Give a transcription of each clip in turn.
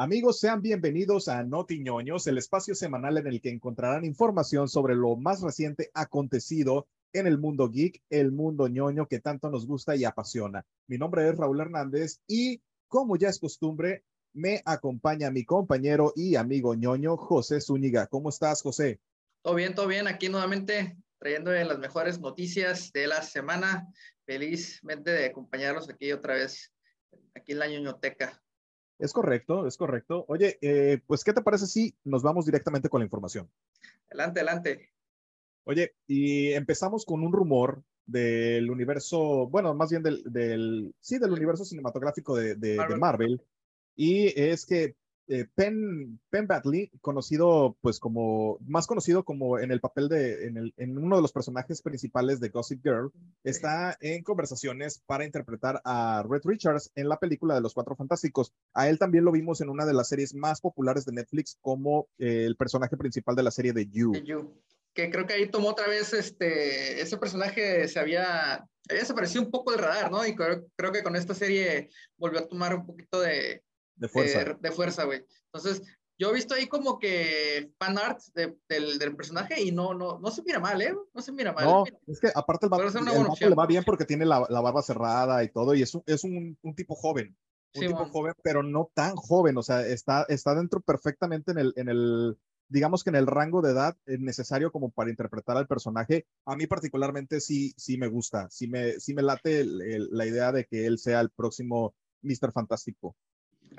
Amigos, sean bienvenidos a Notiñoños, el espacio semanal en el que encontrarán información sobre lo más reciente acontecido en el mundo geek, el mundo ñoño que tanto nos gusta y apasiona. Mi nombre es Raúl Hernández y, como ya es costumbre, me acompaña mi compañero y amigo ñoño, José Zúñiga. ¿Cómo estás, José? Todo bien, todo bien. Aquí nuevamente trayendo las mejores noticias de la semana. Felizmente de acompañarlos aquí otra vez, aquí en la ñoñoteca. Es correcto, es correcto. Oye, eh, pues, ¿qué te parece si nos vamos directamente con la información? Adelante, adelante. Oye, y empezamos con un rumor del universo, bueno, más bien del, del sí, del universo cinematográfico de, de, Marvel. de Marvel. Y es que eh, Penn, Penn Badley, conocido pues como, más conocido como en el papel de, en, el, en, uno de los personajes principales de Gossip Girl, está en conversaciones para interpretar a Red Richards en la película de Los Cuatro Fantásticos. A él también lo vimos en una de las series más populares de Netflix como eh, el personaje principal de la serie de You. you. Que creo que ahí tomó otra vez este, ese personaje se había, había desaparecido un poco del radar, ¿no? Y creo, creo que con esta serie volvió a tomar un poquito de, de fuerza. Eh, de fuerza, güey. Entonces, yo he visto ahí como que fan art de, del, del, personaje y no, no, no se mira mal, ¿eh? No se mira mal. No, es que aparte el vato, el vato le va bien porque tiene la, la, barba cerrada y todo y es un, es un, un tipo joven. Un sí, tipo man. joven, pero no tan joven, o sea, está, está dentro perfectamente en el, en el, digamos que en el rango de edad necesario como para interpretar al personaje. A mí particularmente sí, sí me gusta, sí me, sí me late el, el, la idea de que él sea el próximo Mr. Fantástico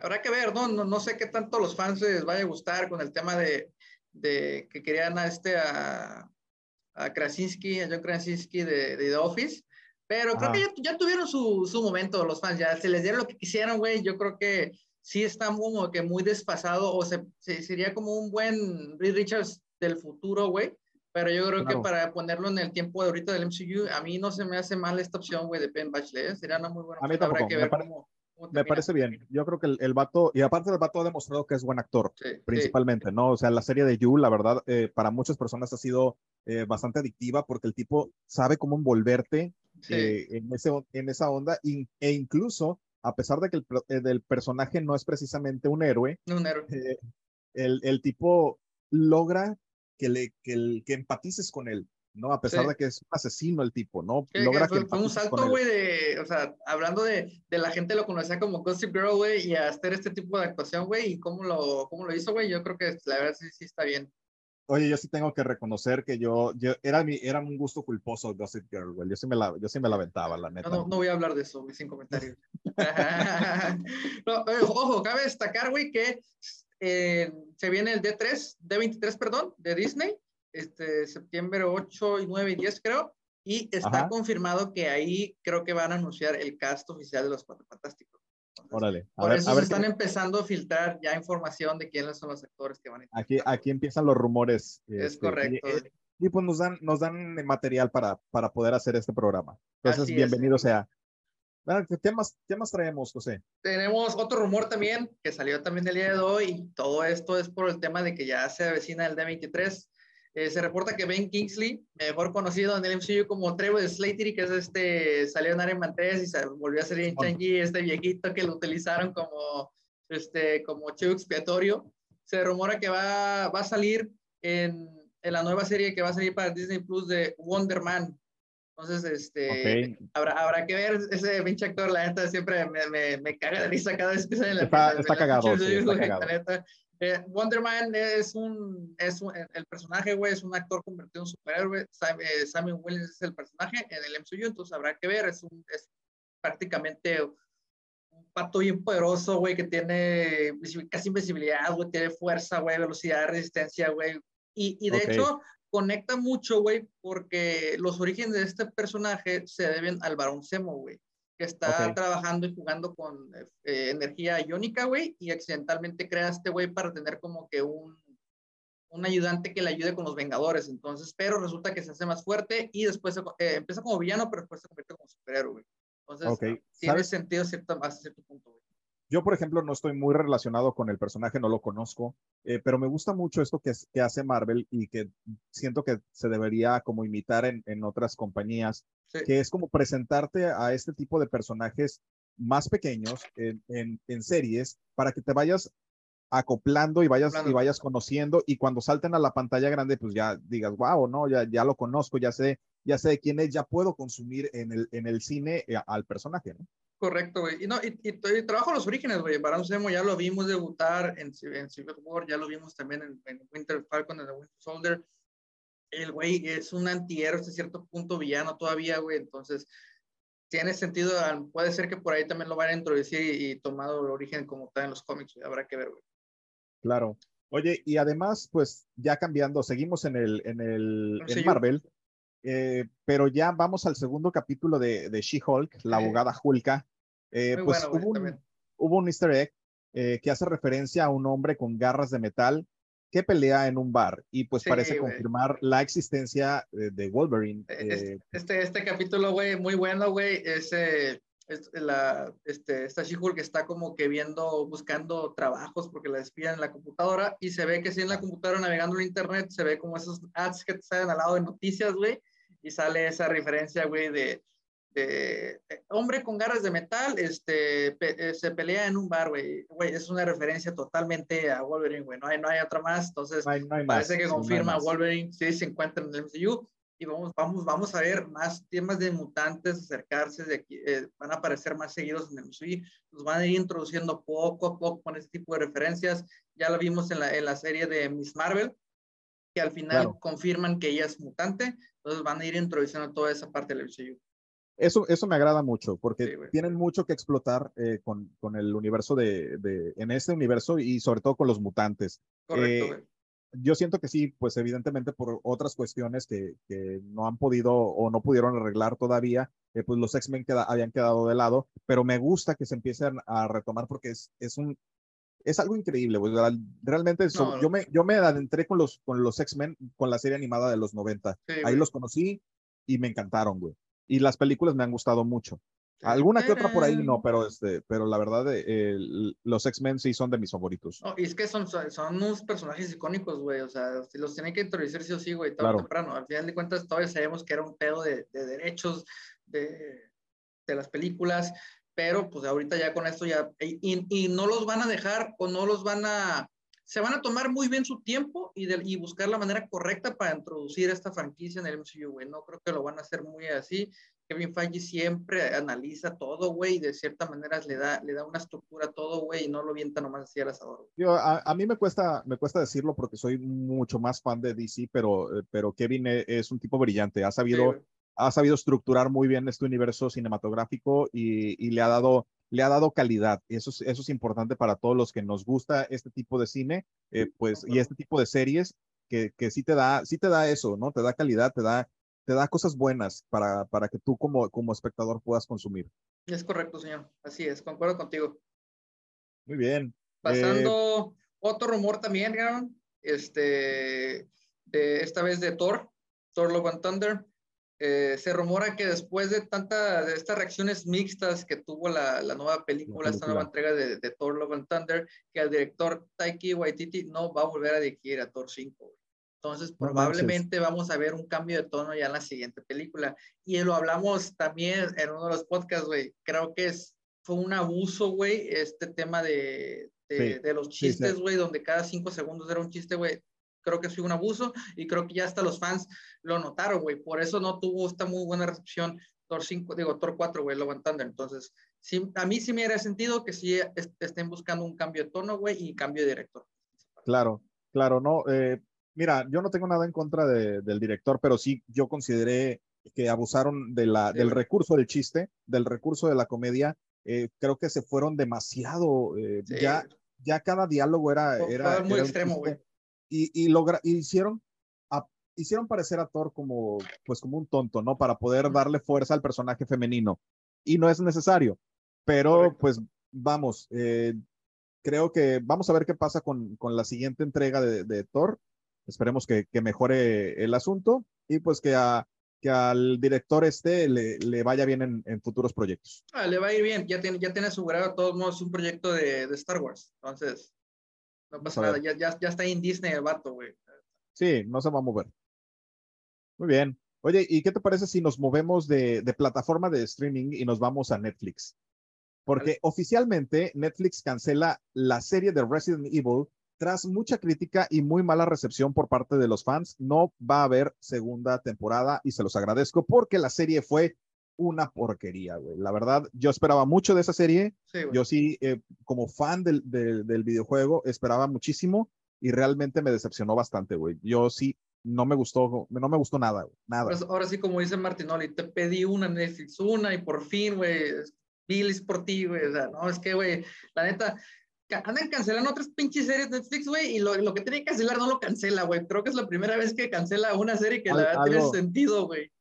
habrá que ver, ¿no? ¿no? No sé qué tanto los fans les vaya a gustar con el tema de, de que querían a este, a, a Krasinski, a John Krasinski de, de The Office, pero creo ah. que ya, ya, tuvieron su, su momento los fans, ya se les dieron lo que quisieron, güey, yo creo que sí está como que muy desfasado, o se, se sería como un buen Reed Richards del futuro, güey, pero yo creo claro. que para ponerlo en el tiempo de ahorita del MCU, a mí no se me hace mal esta opción, güey, de Ben Bachelet, sería una muy buena opción, habrá que ver cómo me parece bien. Yo creo que el, el, vato, y aparte el vato ha demostrado que es buen actor, sí, principalmente, sí. ¿no? O sea, la serie de You, la verdad, eh, para muchas personas ha sido eh, bastante adictiva porque el tipo sabe cómo envolverte sí. eh, en, ese, en esa onda e incluso, a pesar de que el del personaje no es precisamente un héroe, un héroe. El, el, tipo logra que, le, que, el, que empatices con él. ¿No? A pesar sí. de que es un asesino el tipo, ¿no? Que, Logra que fue, fue un salto, güey, de, o sea, hablando de, de, la gente lo conocía como Gossip Girl, güey, y a hacer este tipo de actuación, güey, y cómo lo, cómo lo hizo, güey, yo creo que la verdad sí, sí está bien. Oye, yo sí tengo que reconocer que yo, yo era, mi, era un gusto culposo Gossip Girl, güey. Yo sí me la, yo sí me la aventaba, la neta. No, no, no voy a hablar de eso, güey, sin comentarios. no, eh, ojo, cabe destacar, güey, que eh, se viene el D3, D23, perdón, de Disney este, septiembre 8 y 9 y 10 creo, y está Ajá. confirmado que ahí creo que van a anunciar el cast oficial de los Cuatro Fantásticos. Entonces, Órale. A por ver, eso a se están qué... empezando a filtrar ya información de quiénes son los actores que van a Aquí, aquí empiezan los rumores. Es este, correcto. Y, y, pues nos dan, nos dan material para, para poder hacer este programa. Entonces, Así bienvenido es. sea. ¿qué, temas, ¿Qué más traemos, José? Tenemos otro rumor también que salió también el día de hoy y todo esto es por el tema de que ya se avecina el D23 eh, se reporta que Ben Kingsley, mejor conocido en el MCU como Trevor Slattery, que es este, salió en Iron Man 3 y se volvió a salir en Shang-Chi, este viejito que lo utilizaron como, este, como chivo expiatorio. Se rumora que va, va a salir en, en, la nueva serie que va a salir para Disney Plus de Wonder Man. Entonces, este, okay. habrá, habrá que ver ese pinche actor, la neta siempre me, me, me caga de risa cada vez que sale en la Está, está cagado, sí, está cagado. La neta, eh, Wonder Man es un, es un, el personaje, güey, es un actor convertido en superhéroe. Sam, eh, Samuel Williams es el personaje en el MCU, entonces habrá que ver. Es, un, es prácticamente un pato bien poderoso, güey, que tiene casi invisibilidad, güey, tiene fuerza, güey, velocidad, resistencia, güey. Y, y de okay. hecho, conecta mucho, güey, porque los orígenes de este personaje se deben al varón Zemo, güey que está okay. trabajando y jugando con eh, energía iónica, güey, y accidentalmente crea este güey para tener como que un, un ayudante que le ayude con los Vengadores. Entonces, pero resulta que se hace más fuerte y después se, eh, empieza como villano, pero después se convierte como superhéroe, güey. Entonces, okay. tiene ¿Sabes? sentido cierto, hasta cierto punto, güey. Yo, por ejemplo, no estoy muy relacionado con el personaje, no lo conozco, eh, pero me gusta mucho esto que, que, hace Marvel y que siento que se debería como imitar en, en otras compañías, sí. que es como presentarte a este tipo de personajes más pequeños en, en, en, series para que te vayas acoplando y vayas, y vayas conociendo y cuando salten a la pantalla grande, pues ya digas, wow, no, ya, ya lo conozco, ya sé, ya sé de quién es, ya puedo consumir en el, en el cine eh, al personaje, ¿no? Correcto, güey. Y, no, y, y, trabajo los orígenes, güey. Baron Zemo ya lo vimos debutar en, en Civil War, ya lo vimos también en, en Winter Falcon, en The Winter Soldier. El güey es un antihéroe hasta cierto punto villano todavía, güey. Entonces, tiene sentido, puede ser que por ahí también lo van a introducir y, tomado el origen como está en los cómics, habrá que ver, güey. Claro. Oye, y además, pues ya cambiando, seguimos en el, en el en Marvel, eh, pero ya vamos al segundo capítulo de, de She-Hulk, la abogada Hulka. Eh, pues hubo, un, hubo, un, easter egg eh, que hace referencia a un hombre con garras de metal que pelea en un bar y pues parece confirmar la existencia de, Wolverine. Este, este, este, capítulo, güey, muy bueno, güey, ese la, este, esta she que está como que viendo, buscando trabajos porque la despiden en la computadora y se ve que si en la computadora navegando en internet se ve como esos ads que te salen al lado de noticias, güey, y sale esa referencia, güey, de, de, hombre con garras de metal, este, eh, se pelea en un bar, güey, güey, es una referencia totalmente a Wolverine, güey, no hay, no hay otra más, entonces parece que confirma Wolverine, sí se encuentra en el MCU, y vamos, vamos, vamos a ver más temas de mutantes acercarse, de aquí, eh, van a aparecer más seguidos en el MCU, nos van a ir introduciendo poco a poco con este tipo de referencias, ya lo vimos en la, en la serie de Miss Marvel, que al final confirman que ella es mutante, entonces van a ir introduciendo toda esa parte del MCU. Eso, eso me agrada mucho, porque tienen mucho que explotar eh, con, con, el universo de, de, en este universo y sobre todo con los mutantes. Correcto, eh, yo siento que sí, pues evidentemente por otras cuestiones que, que no han podido o no pudieron arreglar todavía, eh, pues los X-Men queda, habían quedado de lado, pero me gusta que se empiecen a retomar porque es, es un... Es algo increíble, pues, realmente yo, me, yo me adentré con los, con los X-Men con la serie animada de los 90. Ahí los conocí y me encantaron, güey. Y las películas me han gustado mucho. Alguna que otra por ahí no, pero este, pero la verdad, eh, los X-Men sí son de mis favoritos. y es que son, son unos personajes icónicos, güey. O sea, los tienen que introducir sí o sí, güey, tarde temprano. Al final de cuentas, todavía sabemos que era un pedo de, de derechos de, de, las películas, pero pues ahorita ya con esto ya. Y, y, no los van a dejar o no los van a. Se van a tomar muy bien su tiempo y, de, y buscar la manera correcta para introducir esta franquicia en el MCU, güey. No creo que lo van a hacer muy así. Kevin Feige siempre analiza todo, güey, y de cierta manera le da, le da una estructura a todo, güey, y no lo vienta nomás así al asador. Yo, a, a, mí me cuesta, me cuesta decirlo porque soy mucho más fan de DC, pero, eh, pero Kevin e, es, un tipo brillante, ha sabido, ha sabido estructurar muy bien este universo cinematográfico y, y, le ha dado le ha dado calidad. Eso es, eso es importante para todos los que nos gusta este tipo de cine, eh, pues, y este tipo de series, que, que sí te da, sí te da eso, ¿no? Te da calidad, te da, te da cosas buenas para, para que tú como, como espectador puedas consumir. Es correcto, señor. Así es, concuerdo contigo. Muy bien. Pasando eh, otro rumor también, este, de esta vez de Thor, Thor Love and Thunder. Eh, se rumora que después de tanta de estas reacciones mixtas que tuvo la, la nueva película, esta nueva entrega de, de, Thor Love and Thunder, que el director Taiki Waititi no va a volver a dirigir a Thor 5. Entonces, probablemente vamos a ver un cambio de tono ya en la siguiente película. Y lo hablamos también en uno de los podcasts, güey. Creo que es, fue un abuso, güey, este tema de, de, los chistes, güey, donde cada cinco segundos era un chiste, güey. Creo que fue un abuso y creo que ya hasta los fans lo notaron, güey. Por eso no tuvo esta muy buena recepción Thor 5, digo, Thor 4, güey, Love and Thunder. Entonces, sí, a mí sí me haría sentido que sí estén buscando un cambio de tono, güey, y cambio de director. Claro, claro, no. Eh, mira, yo no tengo nada en contra del director, pero sí yo consideré que abusaron de la, del recurso del chiste, del recurso de la comedia. Eh, creo que se fueron demasiado, eh, ya, ya cada diálogo era... era muy extremo, güey. Y, y, logra, hicieron, hicieron parecer a Thor como, pues como un tonto, ¿no? Para poder darle fuerza al personaje femenino. Y no es necesario, pero pues vamos, eh, creo que vamos a ver qué pasa con, con la siguiente entrega de, de Thor Esperemos que, que mejore el asunto y pues que, a, que al director este le, le vaya bien en, en, futuros proyectos. Ah, le va a ir bien, ya tiene, ya tiene asegurado de todos modos un proyecto de, de Star Wars, entonces no pasa nada, ya, ya, ya, está en Disney el vato, güey. Sí, no se va a mover. Muy bien. Oye, ¿y qué te parece si nos movemos de, de plataforma de streaming y nos vamos a Netflix? porque oficialmente Netflix cancela la serie de Resident Evil tras mucha crítica y muy mala recepción por parte de los fans. No va a haber segunda temporada y se los agradezco porque la serie fue una porquería, güey. La verdad, yo esperaba mucho de esa serie. yo sí, eh, como fan del, del, videojuego, esperaba muchísimo y realmente me decepcionó bastante, güey. Yo sí, no me gustó, no me gustó nada, güey. Nada. ahora sí, como dice Martinoli, te pedí una Netflix, una y por fin, güey, Billy por ti, güey. O sea, no, es que, güey, la neta, andan cancelando otras pinches series de Netflix, güey, y lo, lo, que tiene que cancelar no lo cancela, güey. Creo que es la primera vez que cancela una serie que la verdad tiene sentido, güey.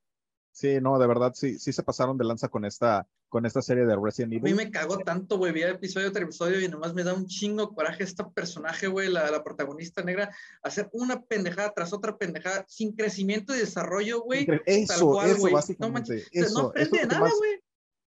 Sí, no, de verdad, sí, sí se pasaron de lanza con esta, con esta serie de Resident Evil. A mí me cagó tanto, güey, vi episodio tras episodio y nomás me da un chingo coraje esta personaje, güey, la, la, protagonista negra, hacer una pendejada tras otra pendejada, sin crecimiento y desarrollo, güey. Eso, eso, básicamente. No, eso, no aprende nada, güey.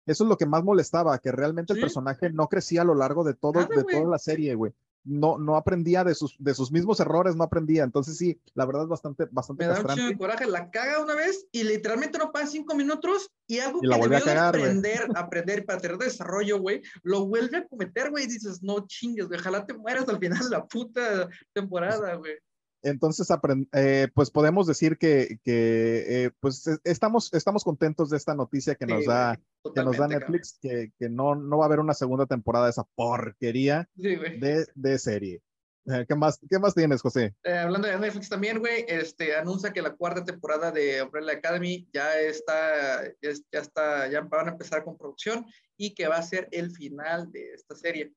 Eso es lo que más molestaba, que realmente el personaje no crecía a lo largo de, todo, de toda la serie, güey. No, no aprendía de sus, de sus mismos errores, no aprendía. Entonces sí, la verdad es bastante, bastante Me da un de coraje, la caga una vez y literalmente no pasa cinco minutos y algo que debió a cagar, aprender, aprender para tener desarrollo, güey, lo vuelve a cometer, güey, y dices, no chingues, güey, ojalá te mueras al final de la puta temporada, güey. Entonces, eh, pues podemos decir que, que eh, pues estamos, estamos contentos de esta noticia que nos da, que nos da Netflix, que, que, no, no va a haber una segunda temporada de esa porquería de, de, serie. Eh, ¿Qué más, ¿Qué más tienes, José? hablando de Netflix también, güey, este, anuncia que la cuarta temporada de Umbrella Academy ya está, ya, está, ya van a empezar con producción y que va a ser el final de esta serie.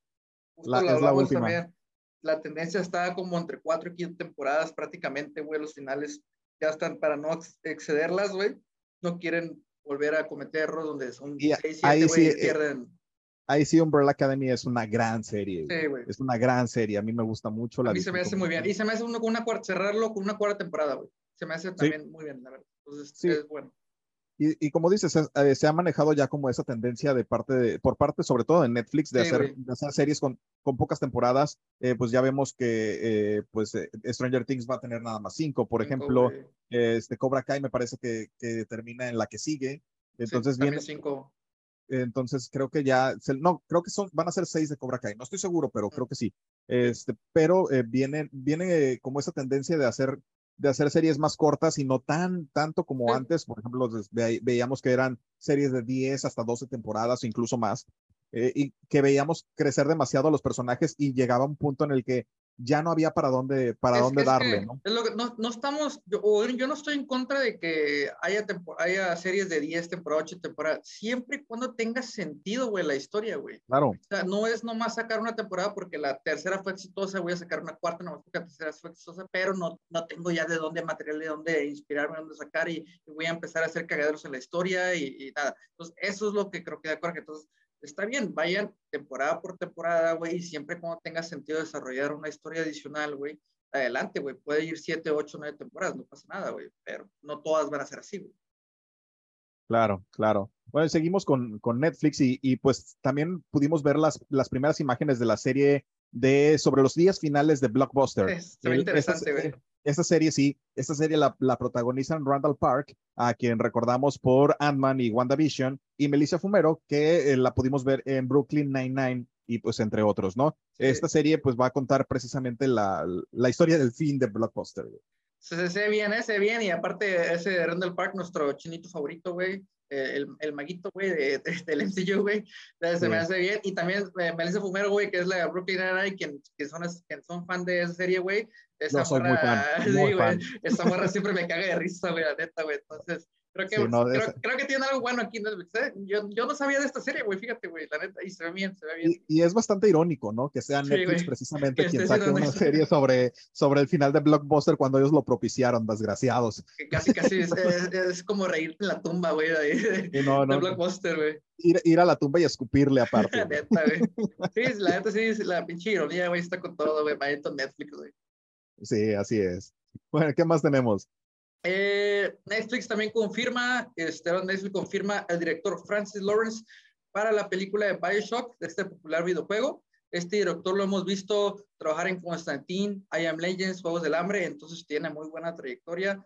la, es la última la tendencia está como entre cuatro y quince temporadas prácticamente, güey, los finales ya están para no excederlas, güey. No quieren volver a cometer errores donde son y seis, siete, güey, eh, pierden. Ahí sí, Umbrella Academy es una gran serie. Sí, güey. Es una gran serie. A mí me gusta mucho. La a mí se me hace muy bien. Y se me hace uno con una cuarta, cerrarlo con una cuarta temporada, güey. Se me hace también muy bien, la verdad. Entonces, sí. es bueno. Y, como dices, eh, se ha manejado ya como esa tendencia de parte de, por parte sobre todo de Netflix de, hacer, hacer, series con, con pocas temporadas. Eh, pues ya vemos que eh, pues Stranger Things va a tener nada más cinco. Por ejemplo, este Cobra Kai me parece que, que, termina en la que sigue. Entonces viene. Cinco. Entonces creo que ya, no, creo que son, van a ser seis de Cobra Kai. No estoy seguro, pero creo que sí. Este, pero viene, viene como esa tendencia de hacer de hacer series más cortas y no tan tanto como antes. Por ejemplo, veíamos que eran series de 10 hasta 12 temporadas o incluso más, eh, y que veíamos crecer demasiado a los personajes y llegaba un punto en el que ya no había para dónde, para dónde darle, ¿no? Es lo que, no, no estamos, yo, yo, no estoy en contra de que haya, haya series de 10 temporadas, 8 temporadas, siempre y cuando tenga sentido, güey, la historia, güey. Claro. O sea, no es nomás sacar una temporada porque la tercera fue exitosa, voy a sacar una cuarta, nomás porque la tercera fue exitosa, pero no, no tengo ya de dónde material, de dónde inspirarme, de dónde sacar y, voy a empezar a hacer cagaderos en la historia y, y nada. Entonces, eso es lo que creo que de acuerdo que entonces está bien, vayan temporada por temporada, güey, y siempre cuando tenga sentido desarrollar una historia adicional, güey, adelante, güey, puede ir siete, ocho, nueve temporadas, no pasa nada, güey, pero no todas van a ser así, güey. Claro, claro. Bueno, seguimos con, con Netflix y, y, pues también pudimos ver las, las primeras imágenes de la serie de sobre los días finales de Blockbuster. Es, interesante, güey. Esta serie sí, esta serie la, la, protagonizan Randall Park, a quien recordamos por Ant-Man y WandaVision, y Melissa Fumero, que eh, la pudimos ver en Brooklyn Nine-Nine y pues entre otros, ¿no? Esta serie pues va a contar precisamente la, la historia del fin de Blockbuster. Se, se, ve bien, ¿eh? se ve bien, y aparte ese Randall Park, nuestro chinito favorito, güey, eh, el, el, maguito, güey, de, del MCU, güey, se me hace bien. Y también eh, Melissa Fumero, güey, que es la Brooklyn Nine-Nine, quien, que son, quien son fan de esa serie, güey, esa no, soy muy fan. Muy fan. Esa morra siempre me caga de risa, güey, la neta, güey. Entonces, creo que, creo, creo, que tiene algo bueno aquí Netflix, ¿eh? Yo, yo no sabía de esta serie, güey, fíjate, güey, la neta, y se ve bien, se ve bien. Y, y es bastante irónico, ¿no? Que sea Netflix sí, precisamente quien saque una serie sobre, sobre el final de Blockbuster cuando ellos lo propiciaron, desgraciados. Que casi, casi es, es, es, como reírte en la tumba, güey, de, de, no, no, de Blockbuster, güey. Ir, ir, a la tumba y escupirle aparte. la neta, güey. Sí, la neta, sí, la pinche ironía, güey, está con todo, güey, para Netflix, güey. Sí, así es. Bueno, ¿qué más tenemos? Eh, Netflix también confirma, este, Netflix confirma el director Francis Lawrence para la película de Bioshock, de este popular videojuego. Este director lo hemos visto trabajar en Constantine, I Am Legends, Juegos del Hambre, entonces tiene muy buena trayectoria.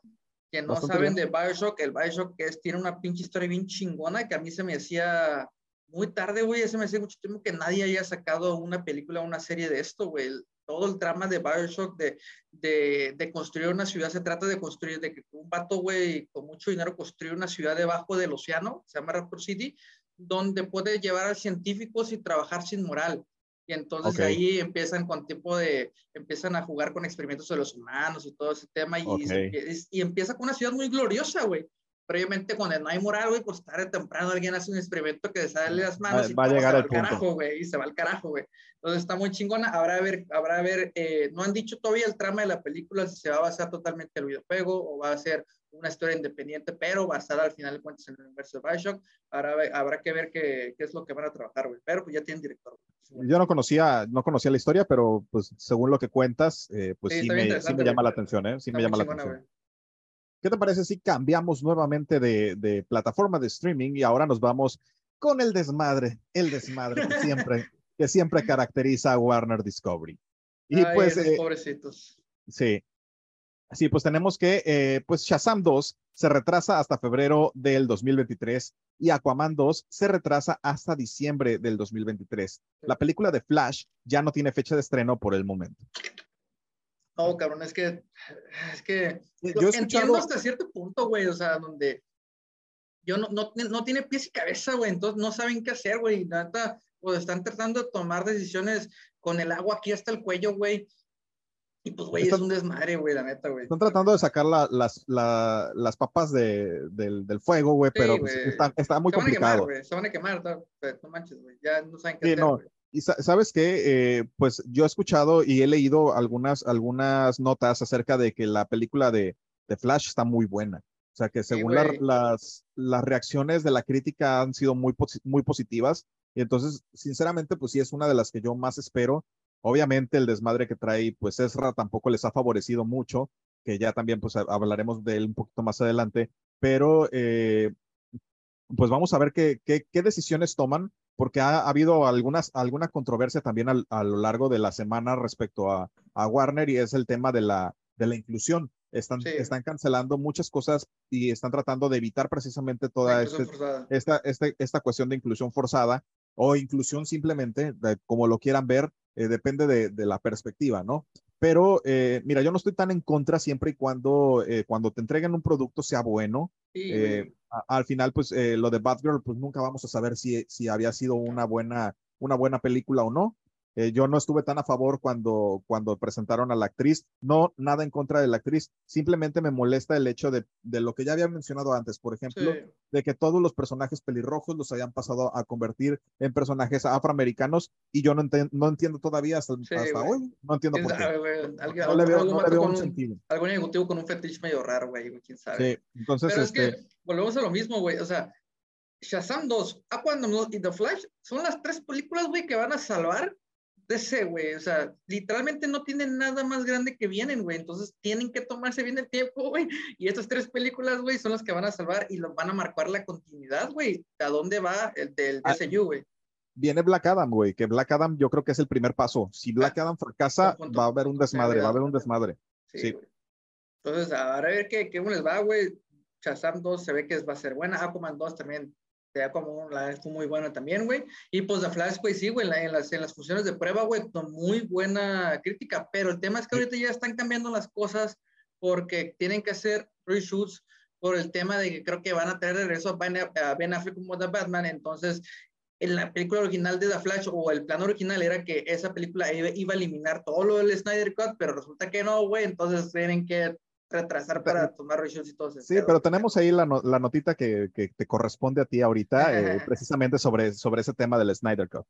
Que no saben de Bioshock, el Bioshock es, tiene una pinche historia bien chingona que a mí se me hacía muy tarde, güey, ese me hace mucho tiempo que nadie haya sacado una película o una serie de esto, güey. Todo el trama de Bioshock, de, de, de, construir una ciudad, se trata de construir, de que un vato, güey, con mucho dinero construye una ciudad debajo del océano, se llama Raptor City, donde puede llevar a científicos y trabajar sin moral. Y entonces ahí empiezan con tiempo de, empiezan a jugar con experimentos de los humanos y todo ese tema. Y, y, empieza con una ciudad muy gloriosa, güey previamente cuando no hay moral, güey, pues tarde o temprano alguien hace un experimento que le sale las manos y va a llegar al carajo, güey, y se va al carajo, güey. Entonces está muy chingona. Habrá a ver, habrá a ver, eh, no han dicho todavía el trama de la película si se va a basar totalmente en el videojuego o va a ser una historia independiente, pero basada al final de cuentas en el universo de Bioshock. Habrá, habrá que ver qué, qué, es lo que van a trabajar, güey. Pero pues ya tienen director. Yo no conocía, no conocía la historia, pero pues según lo que cuentas, eh, pues sí, me, sí me, llama la atención, ¿eh? Sí me llama la atención. ¿Qué te parece si cambiamos nuevamente de, plataforma de streaming y ahora nos vamos con el desmadre, el desmadre que siempre, que siempre caracteriza a Warner Discovery? Y pues, eh, pobrecitos. Sí. Sí, pues tenemos que, eh, pues Shazam 2 se retrasa hasta febrero del 2023 y Aquaman 2 se retrasa hasta diciembre del 2023. La película de Flash ya no tiene fecha de estreno por el momento. No, cabrón, es que, es que yo entiendo hasta cierto punto, güey, o sea, donde yo no, no, no tiene pies y cabeza, güey, entonces no saben qué hacer, güey, neta, pues están tratando de tomar decisiones con el agua aquí hasta el cuello, güey, y pues, güey, es un desmadre, güey, la neta, güey. Están tratando de sacar la, las, la, las papas de, del, del, fuego, güey, pero pues, está, está, muy complicado. se van a quemar, no manches, güey, ya no saben qué hacer, no. Y sabes que, eh, pues yo he escuchado y he leído algunas, algunas notas acerca de que la película de, de Flash está muy buena. O sea, que según las, las reacciones de la crítica han sido muy, muy positivas. Y entonces, sinceramente, pues sí es una de las que yo más espero. Obviamente el desmadre que trae, pues Ezra tampoco les ha favorecido mucho, que ya también pues hablaremos de él un poquito más adelante. Pero, eh, pues vamos a ver qué, qué, qué decisiones toman porque ha, habido algunas, alguna controversia también a lo largo de la semana respecto a, Warner y es el tema de la, de la inclusión. Están, están cancelando muchas cosas y están tratando de evitar precisamente toda este, esta, este, esta cuestión de inclusión forzada o inclusión simplemente, como lo quieran ver, eh, depende de, de, la perspectiva, ¿no? Pero eh, mira, yo no estoy tan en contra siempre y cuando, eh, cuando te entreguen un producto sea bueno. Eh, al final, pues lo de Batgirl, pues nunca vamos a saber si, si había sido una buena, una buena película o no. Eh, yo no estuve tan a favor cuando, cuando presentaron a la actriz. No, nada en contra de la actriz. Simplemente me molesta el hecho de, de lo que ya había mencionado antes, por ejemplo, de que todos los personajes pelirrojos los hayan pasado a convertir en personajes afroamericanos y yo no, no entiendo todavía hasta, hasta hoy. No entiendo por qué. no le veo, no le veo un sentido. Algún ejecutivo con un fetiche medio raro, güey, quién sabe. Sí, entonces. Pero es que este volvemos a lo mismo, güey. O sea, Shazam 2, Aquaman y The Flash son las tres películas, güey, que van a salvar ese, güey. O sea, literalmente no tienen nada más grande que vienen, güey. Entonces tienen que tomarse bien el tiempo, güey. Y estas tres películas, güey, son las que van a salvar y lo van a marcar la continuidad, güey. ¿A dónde va el del ah, DCU, güey? Viene Black Adam, güey, que Black Adam yo creo que es el primer paso. Si Black ah, Adam fracasa, va a haber un desmadre, va a haber un desmadre. Sí. Entonces, ahora a ver qué, qué les va, güey. Shazam 2 se ve que va a ser buena. Aquaman 2 también sea como la fue muy buena también, güey. Y pues The Flash, güey, sí, güey, en, las, en las funciones de prueba, güey, con muy buena crítica, pero el tema es que ahorita ya están cambiando las cosas porque tienen que hacer reshoots por el tema de que creo que van a tener regreso a Ben Affleck como The Batman, entonces en la película original de The Flash o el plan original era que esa película iba a eliminar todo lo del Snyder Cut, pero resulta que no, güey, entonces tienen que retrasar para tomar reshoots y todo eso. Sí, pero tenemos ahí la, la notita que, que, te corresponde a ti ahorita, eh, precisamente sobre, sobre ese tema del Snyder Cut.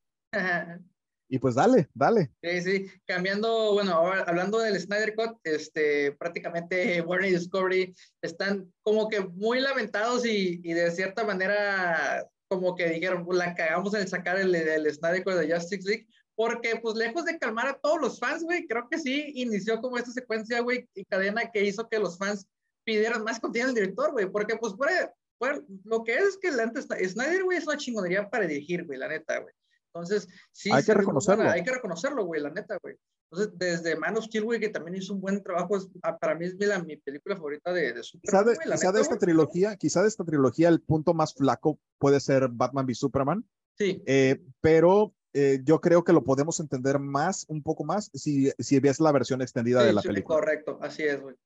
Y pues dale, dale. Sí, sí, cambiando, bueno, hablando del Snyder Cut, este, prácticamente Warner y Discovery están como que muy lamentados y, y de cierta manera como que dijeron, la cagamos en sacar el, el Snyder Cut de Justice League, porque pues lejos de calmar a todos los fans, güey, creo que sí inició como esta secuencia, güey, y cadena que hizo que los fans pidieran más contenido al director, güey, porque pues por, lo que es, es que antes Snyder, güey, es una chingonería para dirigir, güey, la neta, güey. Entonces, sí. Hay que reconocerlo. hay que reconocerlo, güey, la neta, güey. Entonces, desde Man of Steel, güey, que también hizo un buen trabajo, es, ah, para mí es la, mi película favorita de, de Superman. Quizá de, quizá de esta trilogía, quizá de esta trilogía, el punto más flaco puede ser Batman v Superman, Sí. Eh, pero eh, yo creo que lo podemos entender más, un poco más, si, si ves la versión extendida de la sí, película. Correcto, así es, güey.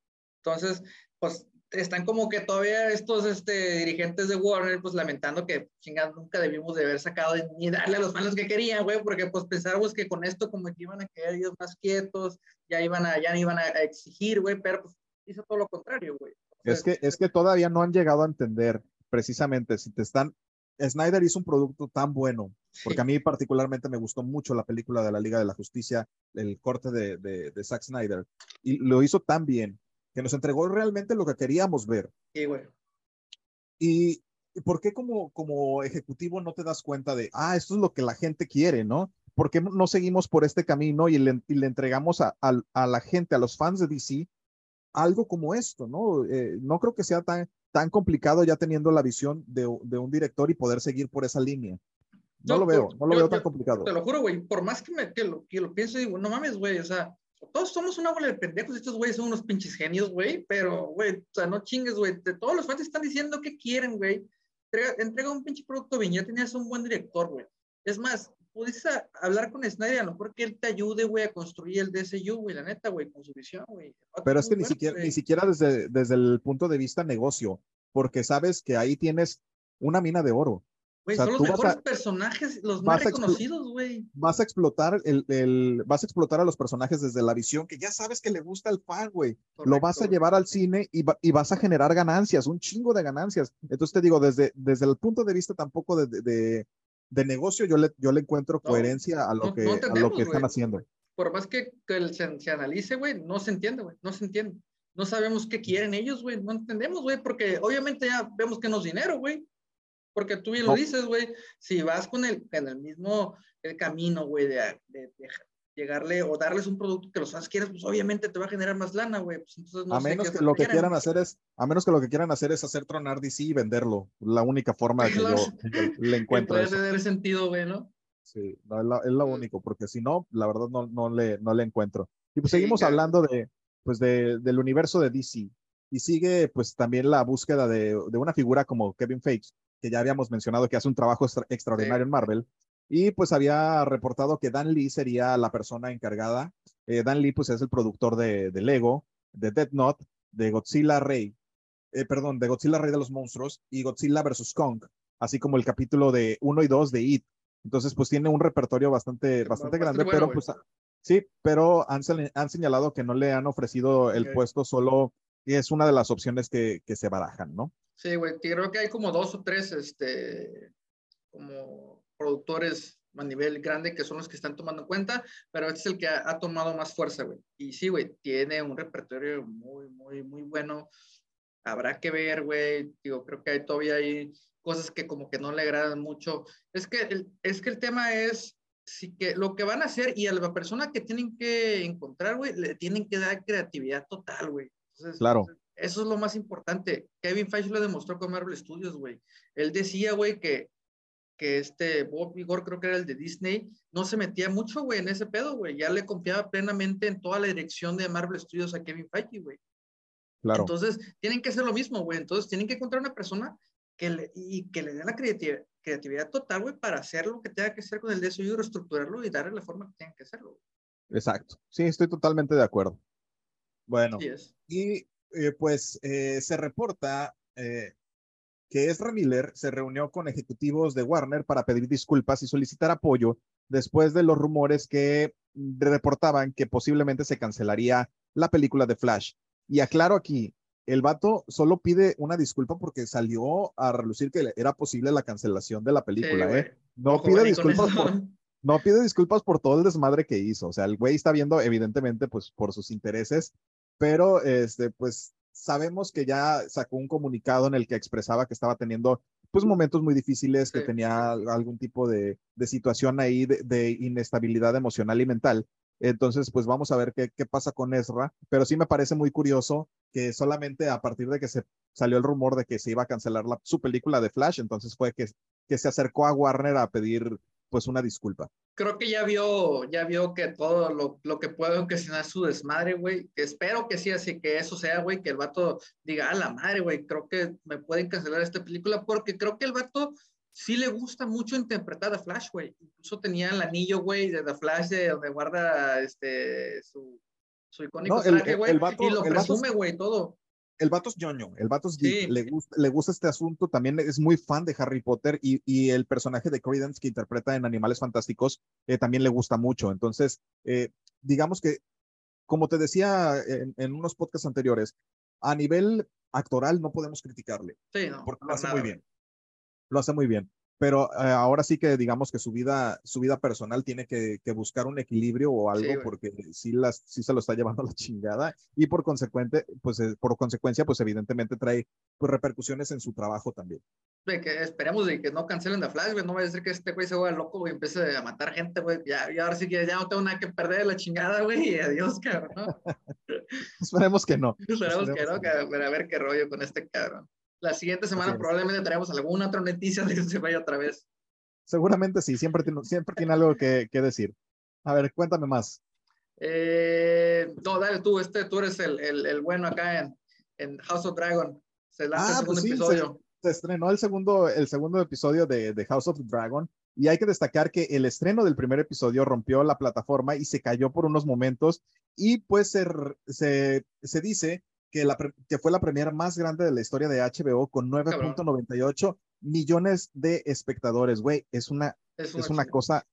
Entonces, pues están como que todavía estos este, dirigentes de Warner, pues lamentando que chingados nunca debimos de haber sacado ni darle a los fans que querían, güey, porque pues pensábamos que con esto como que iban a quedar ellos más quietos, ya iban a, ya iban a exigir, güey, pero pues hizo todo lo contrario, güey. es que, es que todavía no han llegado a entender precisamente si te están, Snyder hizo un producto tan bueno, porque a mí particularmente me gustó mucho la película de la Liga de la Justicia, el corte de, de, de Zack Snyder, y lo hizo tan bien que nos entregó realmente lo que queríamos ver. Sí, güey. Y, ¿por qué como, como ejecutivo no te das cuenta de, ah, esto es lo que la gente quiere, ¿no? ¿Por qué no seguimos por este camino y le, y le entregamos a, a, a, la gente, a los fans de DC, algo como esto, ¿no? Eh, no creo que sea tan, tan complicado ya teniendo la visión de, de un director y poder seguir por esa línea. No yo, lo veo, no lo yo, veo tan yo, complicado. Te lo juro, güey, por más que, me, que, lo, que lo pienso, digo, no mames, güey, o sea, todos somos una bola de pendejos, estos güeyes son unos pinches genios, güey, pero, güey, o sea, no chingues, güey, todos los fans están diciendo que quieren, güey, entrega, entrega, un pinche producto bien, ya tenías un buen director, güey. Es más, pudiste hablar con Snyder, a lo mejor que él te ayude, güey, a construir el DSU, güey, la neta, güey, con su visión, güey. Pero es que ni, bueno, siquiera, ni siquiera desde, desde el punto de vista negocio, porque sabes que ahí tienes una mina de oro. Güey, o sea, son los mejores a, personajes, los más reconocidos, güey. Vas a explotar el, el, vas a explotar a los personajes desde la visión que ya sabes que le gusta al fan, güey. Lo vas a llevar al cine y, va, y, vas a generar ganancias, un chingo de ganancias. Entonces te digo, desde, desde el punto de vista tampoco de, de, de negocio, yo le, yo le encuentro coherencia a lo no, que, a lo que están haciendo. Por más que, que se, se analice, güey, no se entiende, güey, no se entiende. No sabemos qué quieren ellos, güey, no entendemos, güey, porque obviamente ya vemos que no es dinero, güey. Porque tú bien lo dices, güey, si vas con el, en el mismo el camino, güey, de, de, de, llegarle o darles un producto que los fans quieran, pues obviamente te va a generar más lana, güey. Pues entonces no a menos que lo que quieran hacer es, a menos que lo que quieran hacer es hacer tronar DC y venderlo. La única forma de que yo le encuentro. Puede tener sentido, güey, ¿no? Sí, no, es, la, es lo único, porque si no, la verdad no, no, le, no le encuentro. Y pues sí, seguimos claro. hablando de, pues de, del universo de DC. Y sigue pues también la búsqueda de, de una figura como Kevin Feige, que ya habíamos mencionado que hace un trabajo extra, extraordinario sí. en Marvel. Y pues había reportado que Dan Lee sería la persona encargada. Eh, Dan Lee pues es el productor de, de Lego, de Death Note, de Godzilla Rey, eh, perdón, de Godzilla Rey de los Monstruos y Godzilla vs. Kong, así como el capítulo de 1 y 2 de It. Entonces pues tiene un repertorio bastante, bastante grande, bueno, pero pues sí, pero han, han, señalado que no le han ofrecido el okay. puesto solo y es una de las opciones que, que se barajan, ¿no? Sí, güey, creo que hay como dos o tres, este, como productores a nivel grande que son los que están tomando en cuenta, pero este es el que ha, ha tomado más fuerza, güey. Y sí, güey, tiene un repertorio muy, muy, muy bueno. Habrá que ver, güey. Digo, creo que hay, todavía hay cosas que como que no le agradan mucho. Es que el, es que el tema es sí que lo que van a hacer y a la persona que tienen que encontrar, güey, le tienen que dar creatividad total, güey. Entonces, claro. Eso es lo más importante. Kevin Feige lo demostró con Marvel Studios, güey. Él decía, güey, que, que este Bob Igor, creo que era el de Disney, no se metía mucho, güey, en ese pedo, güey. Ya le confiaba plenamente en toda la dirección de Marvel Studios a Kevin Feige, güey. Claro. Entonces, tienen que hacer lo mismo, güey. Entonces, tienen que encontrar una persona que le, y que le dé la creatividad, creatividad total, güey, para hacer lo que tenga que hacer con el DSU, reestructurarlo y darle la forma que tengan que hacerlo. Güey. Exacto. Sí, estoy totalmente de acuerdo. Bueno, es. y eh, pues eh, se reporta eh, que Ezra Miller se reunió con ejecutivos de Warner para pedir disculpas y solicitar apoyo después de los rumores que reportaban que posiblemente se cancelaría la película de Flash. Y aclaro aquí, el vato solo pide una disculpa porque salió a relucir que era posible la cancelación de la película, sí, ¿eh? No Ojo, pide disculpas por, no pide disculpas por todo el desmadre que hizo. O sea, el güey está viendo, evidentemente, pues por sus intereses, pero este, pues sabemos que ya sacó un comunicado en el que expresaba que estaba teniendo pues momentos muy difíciles, que sí. tenía algún tipo de, de situación ahí de, de, inestabilidad emocional y mental. Entonces, pues vamos a ver qué, qué, pasa con Ezra, pero sí me parece muy curioso que solamente a partir de que se salió el rumor de que se iba a cancelar la, su película de Flash, entonces fue que, que se acercó a Warner a pedir pues una disculpa. Creo que ya vio, ya vio que todo lo, lo que puede ocasionar su desmadre, güey. Espero que sí, así que eso sea, güey, que el vato diga, a la madre, güey, creo que me pueden cancelar esta película, porque creo que el vato sí le gusta mucho interpretar a Flash, güey. Incluso tenía el anillo, güey, de The Flash, de donde guarda este, su, su icónico traje, güey. Y lo presume, güey, todo. El vato es ñoño, el vato es le, gusta, le gusta este asunto, también es muy fan de Harry Potter y, y el personaje de Credence que interpreta en Animales Fantásticos eh, también le gusta mucho. Entonces, eh, digamos que, como te decía en, en, unos podcasts anteriores, a nivel actoral no podemos criticarle. Sí, no, porque lo hace muy bien. Lo hace muy bien pero eh, ahora sí que digamos que su vida, su vida personal tiene que, que buscar un equilibrio o algo porque sí, las, sí se lo está llevando a la chingada y por consecuente, pues eh, por consecuencia, pues evidentemente trae pues, repercusiones en su trabajo también. De que esperemos de que no cancelen The Flash, güey, no vaya a ser que este güey se vuelva loco y empiece a matar gente, güey, ya, y ahora sí que ya no tengo nada que perder la chingada, güey, y adiós, cabrón, ¿no? esperemos que no. Esperemos, que no, cabrón, a ver qué rollo con este cabrón. La siguiente semana probablemente traemos alguna otra noticia de que se vaya otra vez. Seguramente sí, siempre tiene, siempre tiene algo que, que decir. A ver, cuéntame más. Eh, no, dale tú, este, tú eres el, el, el bueno acá en, en, House of Dragon. Se lanza el ah, pues segundo episodio. Se, estrenó el segundo, el segundo episodio de, de, House of Dragon y hay que destacar que el estreno del primer episodio rompió la plataforma y se cayó por unos momentos y pues se, se, se dice que, la, que fue la premiere más grande de la historia de HBO con 9.98 millones de espectadores, güey. Es una, es una, cosa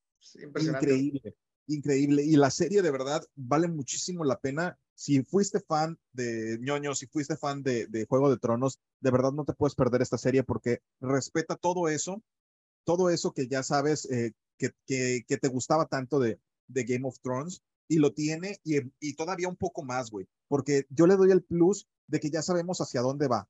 increíble, increíble. Y la serie de verdad vale muchísimo la pena. Si fuiste fan de ñoño, si fuiste fan de, de Juego de Tronos, de verdad no te puedes perder esta serie porque respeta todo eso, todo eso que ya sabes eh, que, que, que, te gustaba tanto de, de Game of Thrones y lo tiene y, y todavía un poco más, güey porque yo le doy el plus de que ya sabemos hacia dónde va.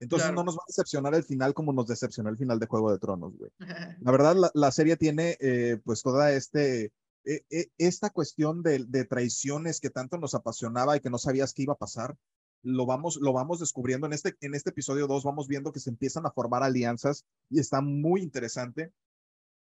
Entonces no nos va a decepcionar el final como nos decepcionó el final de Juego de Tronos, güey. La verdad, la, serie tiene eh, pues toda este, eh, eh, esta cuestión de, de, traiciones que tanto nos apasionaba y que no sabías qué iba a pasar. Lo vamos, lo vamos descubriendo en este, en este episodio 2, vamos viendo que se empiezan a formar alianzas y está muy interesante.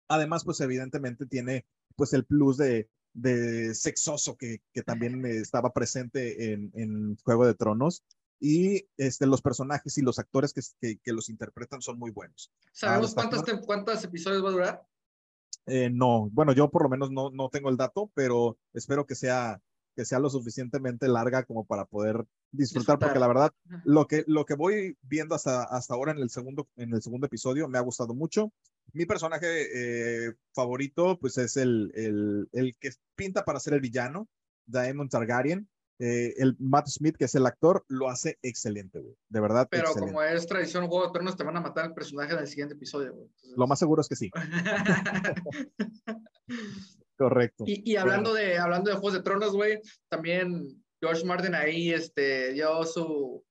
Además, pues evidentemente tiene pues el plus de, de sexoso que, que también estaba presente en, en, Juego de Tronos. Y este, los personajes y los actores que, que, los interpretan son muy buenos. ¿Sabemos cuántos, cuántos episodios va a durar? Eh, no, bueno, yo por lo menos no, no tengo el dato, pero espero que sea, que sea lo suficientemente larga como para poder disfrutar, porque la verdad, lo que, lo que voy viendo hasta, hasta ahora en el, segundo, en el segundo episodio me ha gustado mucho. Mi personaje eh, favorito, pues es el, el, el, que pinta para ser el villano, Daemon Targaryen. Eh, el Matt Smith, que es el actor, lo hace excelente, güey. De verdad. Pero como es tradición, Juego de Tronos, te van a matar el personaje del siguiente episodio, güey. Lo más seguro es que sí. Correcto. Y, y hablando, de, hablando de Juegos de Tronos, güey, también George Martin ahí este, dio su,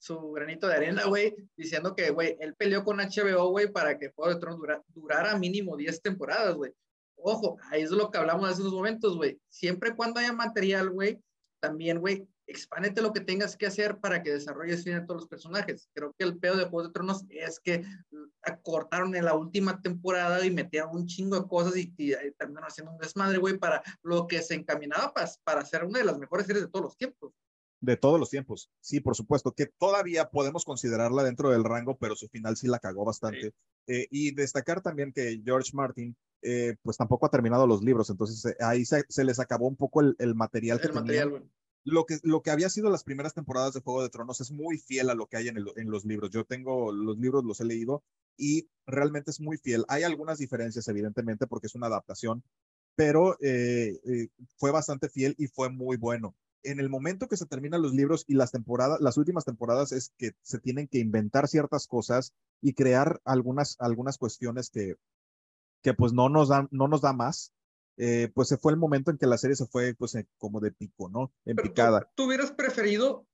su granito de arena, güey, diciendo que, güey, él peleó con HBO, güey, para que Juego de Tronos durara mínimo 10 temporadas, güey. Ojo, ahí es lo que hablamos hace unos momentos, güey. Siempre cuando haya material, güey, también, güey, expándete lo que tengas que hacer para que desarrolles bien a todos los personajes. Creo que el peor de Juego de Tronos es que acortaron en la última temporada y metieron un chingo de cosas y, terminaron haciendo un desmadre, güey, para lo que se encaminaba para, para ser una de las mejores series de todos los tiempos. De todos los tiempos, sí, por supuesto, que todavía podemos considerarla dentro del rango, pero su final sí la cagó bastante. Eh, y destacar también que George Martin, eh, pues tampoco ha terminado los libros, entonces eh, ahí se, se, les acabó un poco el, el material el que material, tenían lo que, lo que había sido las primeras temporadas de Juego de Tronos es muy fiel a lo que hay en, el, en, los libros. Yo tengo los libros, los he leído y realmente es muy fiel. Hay algunas diferencias, evidentemente, porque es una adaptación, pero eh, eh, fue bastante fiel y fue muy bueno. En el momento que se terminan los libros y las temporadas, las últimas temporadas es que se tienen que inventar ciertas cosas y crear algunas, algunas cuestiones que, que pues no nos dan, no nos da más eh, pues se fue el momento en que la serie se fue pues como de pico, ¿no? En picada. ¿tú, hubieras preferido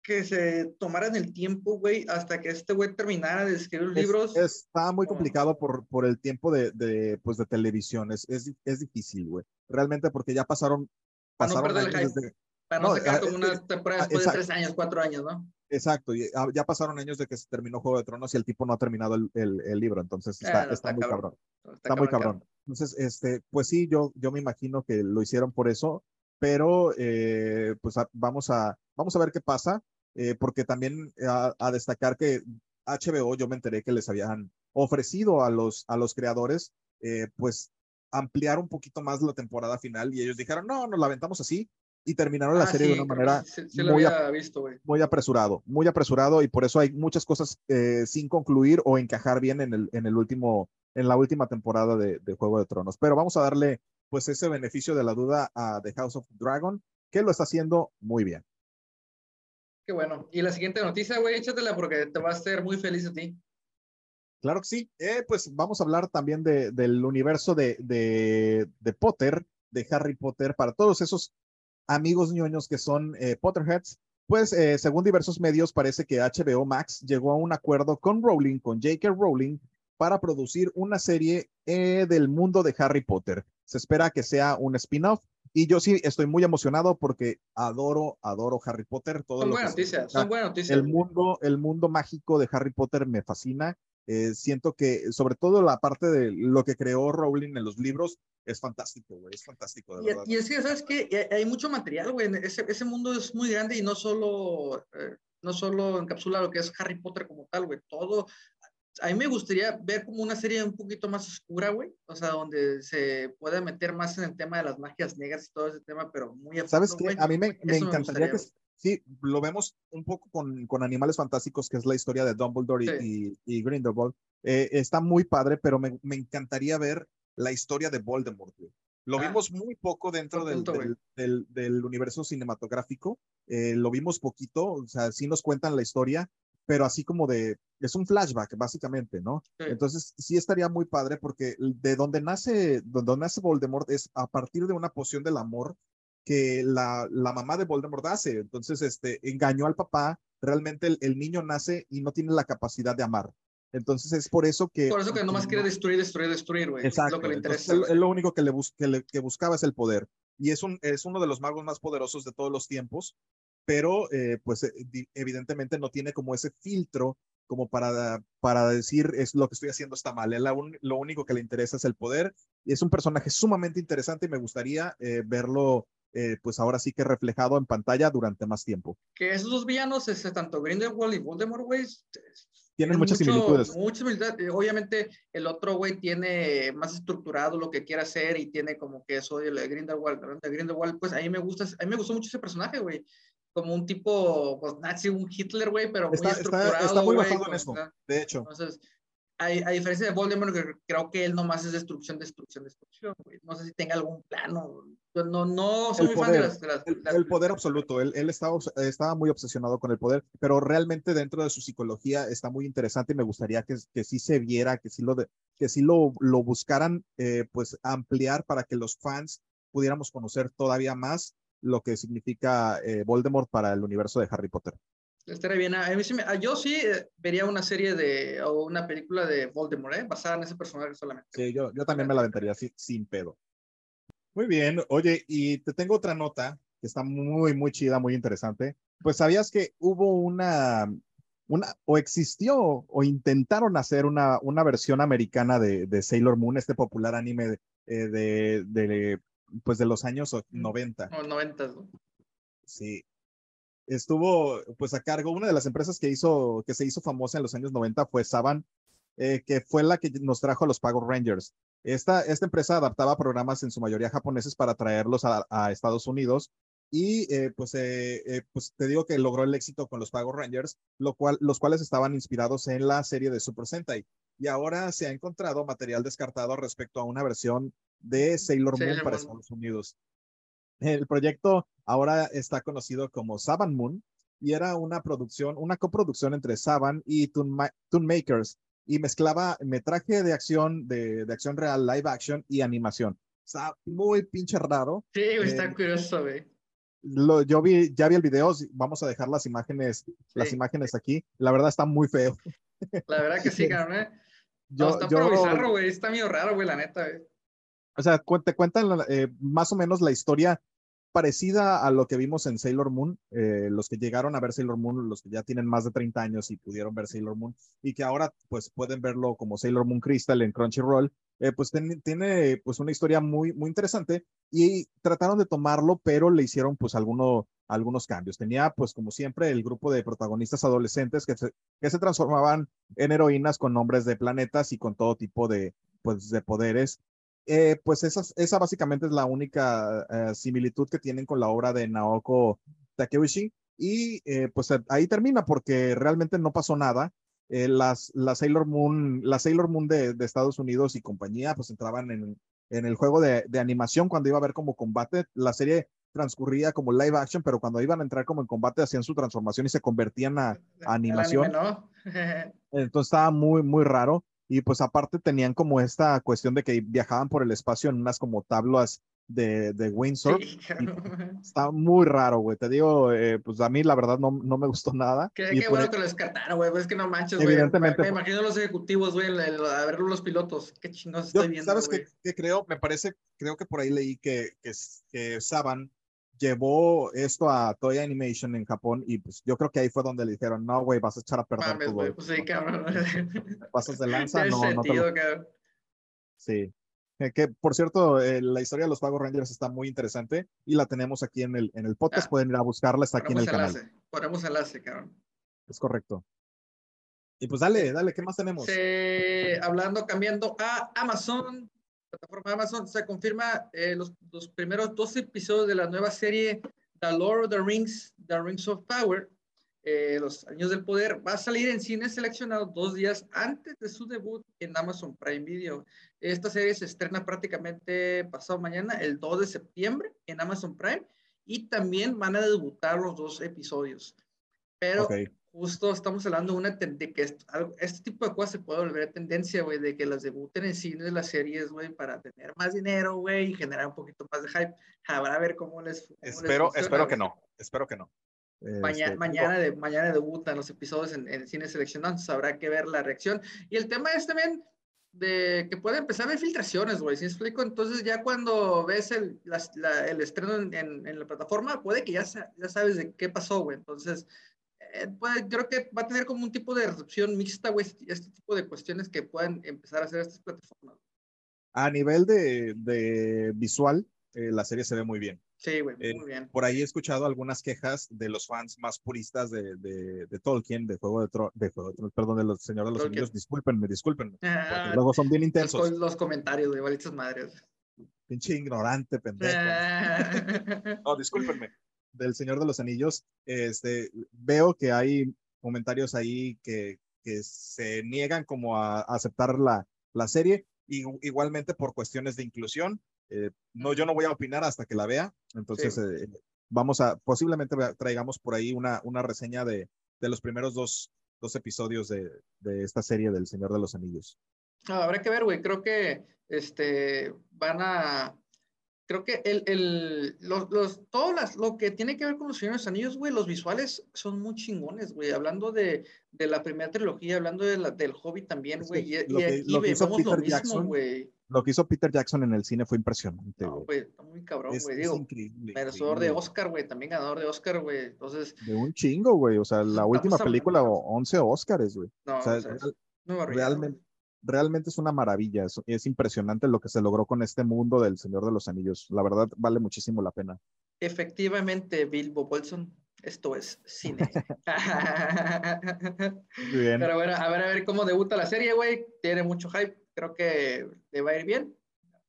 que se tomaran el tiempo, güey, hasta que este güey terminara de escribir los libros? Está muy complicado por, por el tiempo de, de, pues, de televisión, es, es, es difícil, güey. Realmente porque ya pasaron, pasaron no años desde, para no, sacar como una temporada después de tres años, cuatro años, ¿no? Exacto, y ah, ya pasaron años de que se terminó Juego de Tronos y el tipo no ha terminado el, el, libro, entonces está, ah, está, muy cabrón. Está, muy cabrón. Entonces, este, pues sí, yo, yo me imagino que lo hicieron por eso, pero eh, pues vamos, a, vamos a ver qué pasa, eh, porque también a, a, destacar que HBO, yo me enteré que les habían ofrecido a los, a los creadores, eh, pues ampliar un poquito más la temporada final y ellos dijeron, no, nos la aventamos así y terminaron la Ah, serie de una manera muy, visto, güey. muy apresurado, muy apresurado y por eso hay muchas cosas eh, sin concluir o encajar bien en el, en el último, en la última temporada de, de Juego de Tronos. Pero vamos a darle pues ese beneficio de la duda a The House of Dragon, que lo está haciendo muy bien. Qué bueno. Y la siguiente noticia, güey, échatela porque te va a hacer muy feliz a ti. Claro que sí. Eh, pues vamos a hablar también de, del universo de, de, de Potter, de Harry Potter, para todos esos amigos ñoños que son eh, Potterheads. Pues eh, según diversos medios parece que HBO Max llegó a un acuerdo con Rowling, con J.K. Rowling, para producir una serie eh, del mundo de Harry Potter. Se espera que sea un spin-off y yo sí estoy muy emocionado porque adoro, adoro Harry Potter. Todo Son lo que buenas noticias, son buenas noticias. el mundo, el mundo mágico de Harry Potter me fascina. Eh, siento que, sobre todo la parte de lo que creó Rowling en los libros, es fantástico, güey. Es fantástico, de Y, verdad. y es que, ¿sabes qué? Hay mucho material, güey. Ese, ese mundo es muy grande y no solo, eh, no solo encapsula lo que es Harry Potter como tal, güey. Todo. A mí me gustaría ver como una serie un poquito más oscura, güey. O sea, donde se pueda meter más en el tema de las magias negras y todo ese tema, pero muy a ¿Sabes qué? A mí me, me Eso me encantaría gustaría, que, sí, lo vemos un poco con, con Animales Fantásticos, que es la historia de Dumbledore y, y, y Grindelwald. Eh, está muy padre, pero me, me encantaría ver la historia de Voldemort, güey. Lo Ah, vimos muy poco dentro del, punto, del, del, del universo cinematográfico. Eh, lo vimos poquito, o sea, sí nos cuentan la historia, pero así como de, es un flashback, básicamente, ¿no? Sí. Entonces, sí estaría muy padre porque de donde nace, donde nace Voldemort es a partir de una poción del amor que la, la mamá de Voldemort hace. Entonces, este, engañó al papá. Realmente el, el niño nace y no tiene la capacidad de amar. Entonces, es por eso que... Por eso que nomás no- quiere destruir, destruir, destruir, güey. Es Exacto. lo que le entonces, interesa. güey. él lo único que, le bus- que, le- que buscaba es el poder. Y es, un, es uno de los magos más poderosos de todos los tiempos, pero eh, pues eh, evidentemente no tiene como ese filtro como para, para decir es lo que estoy haciendo está mal. Él la un- lo único que le interesa es el poder. Y es un personaje sumamente interesante y me gustaría eh, verlo eh, pues ahora sí que reflejado en pantalla durante más tiempo. Que esos dos villanos, este, tanto Grindelwald y Voldemort, güey, Tienen muchas mucho- similitudes. Muchas similitudes. Eh, Obviamente, el otro güey tiene más estructurado lo que quiere hacer y tiene como que eso de Grindelwald. De Grindelwald, pues a mí me gusta, a mí me gustó mucho ese personaje, güey. Como un tipo, pues nazi, un Hitler, güey, pero muy Está, está, estructurado. está muy güey, basado en eso, ¿verdad? de hecho. Entonces, a, a diferencia de Voldemort, creo que él nomás es destrucción, destrucción, destrucción, güey. No sé si tenga algún plano. No, no soy El muy fan de las. de las- El, las- el poder absoluto, él, él estaba, muy obsesionado con el poder, pero realmente dentro de su psicología está muy interesante y me gustaría que, que sí se viera, que sí lo, de- que sí lo, lo buscaran, eh, pues ampliar para que los fans pudiéramos conocer todavía más lo que significa eh, Voldemort para el universo de Harry Potter. Estaría bien. A mí sí me- a- yo sí eh, vería una serie de, o una película de Voldemort, ¿eh? basada en ese personaje solamente. Sí, yo, yo también me la aventaría así, sin pedo. Muy bien, oye, y te tengo otra nota que está muy, muy chida, muy interesante. Pues sabías que hubo una, una o existió o intentaron hacer una, una versión americana de, de Sailor Moon, este popular anime de, eh, de, de, pues de los años o- 90. O noventas, ¿no? Sí. Estuvo pues a cargo, una de las empresas que hizo, que se hizo famosa en los años 90 fue Saban, eh, que fue la que nos trajo a los Power Rangers. Esta, esta empresa adaptaba programas en su mayoría japoneses para traerlos a, a Estados Unidos y eh, pues, eh, eh, pues te digo que logró el éxito con los Power Rangers, lo cual, los cuales estaban inspirados en la serie de Super Sentai. Y ahora se ha encontrado material descartado respecto a una versión de Sailor Moon Sailor para Moon. Estados Unidos. El proyecto ahora está conocido como Saban Moon y era una producción, una coproducción entre Saban y Toon, Ma- Toon Makers y mezclaba metraje de acción, de, de acción real, live action y animación. Está muy pinche raro. Sí, güey, Eh, está curioso, güey. Lo, yo vi, ya vi el video, vamos a dejar las imágenes, las Sí. imágenes aquí. La verdad está muy feo. La verdad que sí, cabrón, ¿eh? No, Yo, está yo- bizarro, güey. Está medio raro, güey, la neta, güey. O sea, te cuentan eh, más o menos la historia parecida a lo que vimos en Sailor Moon, eh, los que llegaron a ver Sailor Moon, los que ya tienen más de 30 años y pudieron ver Sailor Moon, y que ahora pues pueden verlo como Sailor Moon Crystal en Crunchyroll, eh, pues tiene pues una historia muy, muy interesante y trataron de tomarlo, pero le hicieron pues alguno, algunos cambios. Tenía, pues, como siempre, el grupo de protagonistas adolescentes que se, que se transformaban en heroínas con nombres de planetas y con todo tipo de, pues, de poderes. Eh, pues esa, esa básicamente es la única eh, similitud que tienen con la obra de Naoko Takeuchi. Y eh, pues ahí termina porque realmente no pasó nada. las, la Sailor Moon, la Sailor Moon de, de, Estados Unidos y compañía, pues entraban en, en el juego de, de, animación cuando iba a haber como combate. La serie transcurría como live action, pero cuando iban a entrar como en combate hacían su transformación y se convertían a, a animación. ¿no? Entonces estaba muy, muy raro. Y pues aparte tenían como esta cuestión de que viajaban por el espacio en unas como tablas de, de Windsor. está muy raro, güey. Te digo, eh, pues a mí la verdad no, no me gustó nada. Qué, bueno que lo descartaron, güey. Es que no manches, güey. Evidentemente. Me, me, imagino los ejecutivos, güey, a ver los pilotos. Qué chingados estoy viendo. ¿Sabes qué, qué, creo? Me parece, creo que por ahí leí que, que, que Saban llevó esto a Toy Animation en Japón y pues yo creo que ahí fue donde le dijeron, no, güey, vas a echar a perder Mames, todo. Pues sí, cabrón. Pasas de lanza, no, sentido, no te lo... Sí. Eh, que por cierto, eh, la historia de los Power Rangers está muy interesante y la tenemos aquí en el, en el podcast. Ah, Pueden ir a buscarla, está aquí en el enlace, canal. Ponemos enlace, cabrón. Es correcto. Y pues dale, dale, ¿qué más tenemos? Sí, hablando, cambiando a Amazon, Amazon, se confirma eh, los, los, primeros dos episodios de la nueva serie The Lord of the Rings, The Rings of Power, eh, Los Años del Poder, va a salir en cine seleccionado dos días antes de su debut en Amazon Prime Video. Esta serie se estrena prácticamente pasado mañana, el 2 de septiembre, en Amazon Prime, y también van a debutar los dos episodios. Pero justo estamos hablando de, una de que esto, este tipo de cosas se puede volver tendencia, güey, de que las debuten en cines las series, güey, para tener más dinero, güey, y generar un poquito más de hype. Habrá a ver cómo les cómo Espero, les espero que no, espero que no. Mañana, este, mañana, de, mañana debutan los episodios en, en cines seleccionados, habrá que ver la reacción. Y el tema es también de que puede empezar a haber filtraciones, güey, si explico? Entonces ya cuando ves el, la, la, el estreno en, en, en, la plataforma, puede que ya, ya sabes de qué pasó, güey. Entonces, eh, pues, creo que va a tener como un tipo de recepción mixta, güey, este, este tipo de cuestiones que puedan empezar a hacer estas plataformas. A nivel de, de visual, eh, la serie se ve muy bien. Sí, güey, eh, muy bien. Por ahí he escuchado algunas quejas de los fans más puristas de, de, de Tolkien, de Juego de Tronos, de Juego de perdón, de los Señores de los Anillos. Discúlpenme, discúlpenme. Ah, luego son bien intensos. Los, los comentarios de balitas madres. Pinche ignorante, pendejo. no, discúlpenme del Señor de los Anillos, este, veo que hay comentarios ahí que, que se niegan como a, a aceptar la, la serie, y, igualmente por cuestiones de inclusión. Eh, no, yo no voy a opinar hasta que la vea, entonces sí. eh, vamos a, posiblemente traigamos por ahí una, una reseña de, de los primeros dos, dos episodios de, de, esta serie del Señor de los Anillos. Habrá que ver, güey, creo que este, van a, creo que el, el, los, los, todo las, lo que tiene que ver con los Señores Anillos, güey, los visuales son muy chingones, güey. Hablando de, de la primera trilogía, hablando de la, del Hobbit también, güey. Que y, y, aquí lo vemos lo mismo, güey. Lo que hizo Peter Jackson en el cine fue impresionante. No, güey, está muy cabrón, güey. Digo, increíble. Merecedor de Oscar, güey. También ganador de Oscar, güey. Entonces. De un chingo, güey. O sea, la última película, 11 Oscars, güey. No, o sea, o sea, es, no realmente realmente es una maravilla, es, es, impresionante lo que se logró con este mundo del Señor de los Anillos. La verdad, vale muchísimo la pena. Efectivamente, Bilbo Bolson, esto es cine. Bien. Pero bueno, a ver, a ver cómo debuta la serie, güey. Tiene mucho hype, creo que le va a ir bien.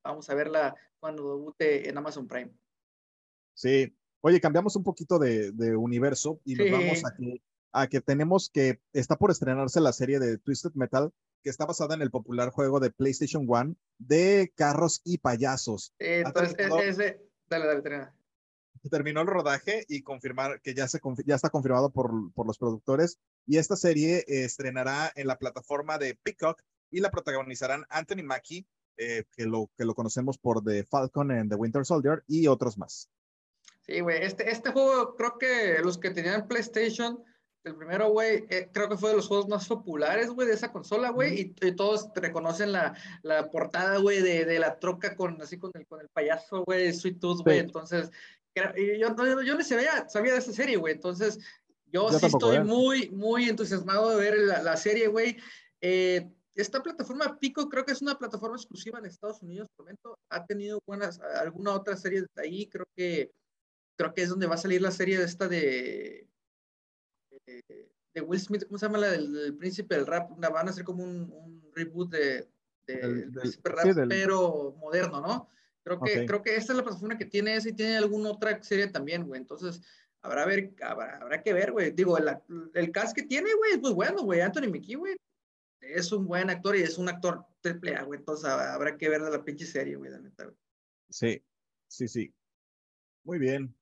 Vamos a verla cuando debute en Amazon Prime. Sí. Oye, cambiamos un poquito de, de universo y nos vamos a que, a que tenemos que, está por estrenarse la serie de Twisted Metal, que está basada en el popular juego de PlayStation One de carros y payasos. Eh, entonces, terminado, ese, dale, dale, termina. Terminó el rodaje y confirmar que ya, se, ya está confirmado por, por los productores. Y esta serie eh, estrenará en la plataforma de Peacock y la protagonizarán Anthony Mackie, eh, que, lo, que lo conocemos por The Falcon and The Winter Soldier, y otros más. Sí, güey, este, este juego creo que los que tenían PlayStation el primero, güey, eh, creo que fue de los juegos más populares, güey, de esa consola, güey, y, y, todos reconocen la, la portada, güey, de, de, la troca con, así con el, con el payaso, güey, Sweet Tooth, güey, sí. entonces, yo, yo, yo no sabía, sabía de esa serie, güey, entonces, yo, yo sí estoy eh. muy, muy entusiasmado de ver la, la serie, güey. Eh, esta plataforma Pico creo que es una plataforma exclusiva en Estados Unidos, por momento, ha tenido buenas, alguna otra serie de ahí, creo que creo que es donde va a salir la serie de esta de, de, Will Smith, ¿cómo se llama la del, príncipe del rap? Van a hacer como un, reboot de, del príncipe rap, pero moderno, ¿no? Creo que, creo que esta es la plataforma que tiene esa y tiene alguna otra serie también, güey. Entonces, habrá, ver, habrá, que ver, güey. Digo, el, el cast que tiene, güey, es muy bueno, güey. Anthony Mickey, güey, es un buen actor y es un actor triple A, güey. Entonces, habrá que ver de la pinche serie, güey, la neta, Sí, sí, sí. Muy bien.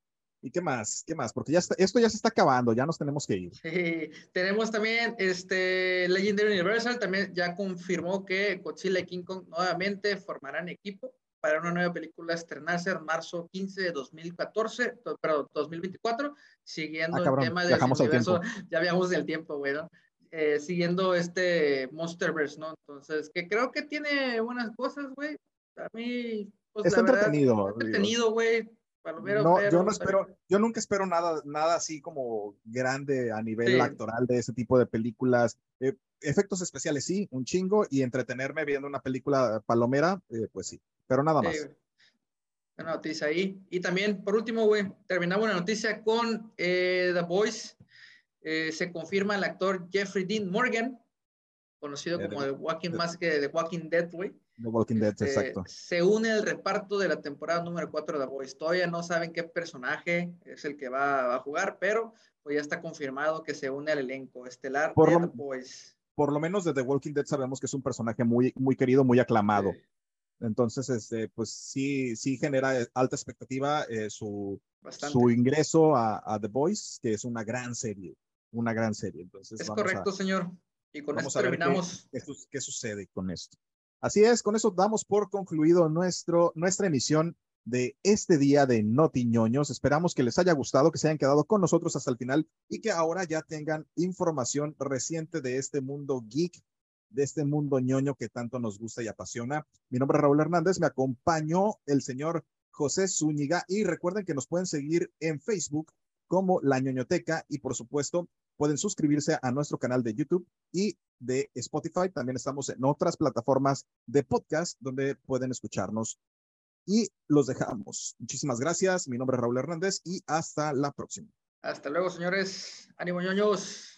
¿Y qué más? ¿Qué más? Porque ya esto ya se está acabando, ya nos tenemos que ir. Sí, tenemos también este Legendary Universal, también ya confirmó que Godzilla y King Kong nuevamente formarán equipo para una nueva película estrenarse en marzo 15 de 2014, perdón, 2024, siguiendo ah, el tema del universo, ya viajamos del tiempo, güey, ¿no? Eh, siguiendo este Monsterverse, ¿no? Entonces, que creo que tiene buenas cosas, güey. A mí, pues, está entretenido. entretenido, güey. No, yo no espero, yo nunca espero nada, nada así como grande a nivel actoral de ese tipo de películas. Eh, efectos especiales sí, un chingo, y entretenerme viendo una película palomera, eh, pues sí pero nada más. una noticia ahí. Y también, por último, güey, terminamos la noticia con eh, The Voice. Se confirma el actor Jeffrey Dean Morgan, conocido como The Walking más que The Walking Dead, güey. The Walking Dead, este, exacto. Se une al reparto de la temporada número 4 de The Voice. Todavía no saben qué personaje es el que va, a jugar, pero pues ya está confirmado que se une al elenco estelar por de lo, The Voice. Por lo menos de The Walking Dead sabemos que es un personaje muy, muy querido, muy aclamado. Entonces, este, pues sí, sí genera eh, alta expectativa eh, su, su ingreso a, The Voice, que es una gran serie, una gran serie. Entonces, es correcto, señor. Y con esto terminamos. Qué, sucede con esto? Así es, con eso damos por concluido nuestro, nuestra emisión de este día de Notiñoños. Esperamos que les haya gustado, que se hayan quedado con nosotros hasta el final y que ahora ya tengan información reciente de este mundo geek de este mundo ñoño que tanto nos gusta y apasiona. Mi nombre es Raúl Hernández, me acompañó el señor José Zúñiga y recuerden que nos pueden seguir en Facebook como La ñoñoteca y por supuesto pueden suscribirse a nuestro canal de YouTube y de Spotify. También estamos en otras plataformas de podcast donde pueden escucharnos y los dejamos. Muchísimas gracias. Mi nombre es Raúl Hernández y hasta la próxima. Hasta luego, señores. Ánimo, ñoños.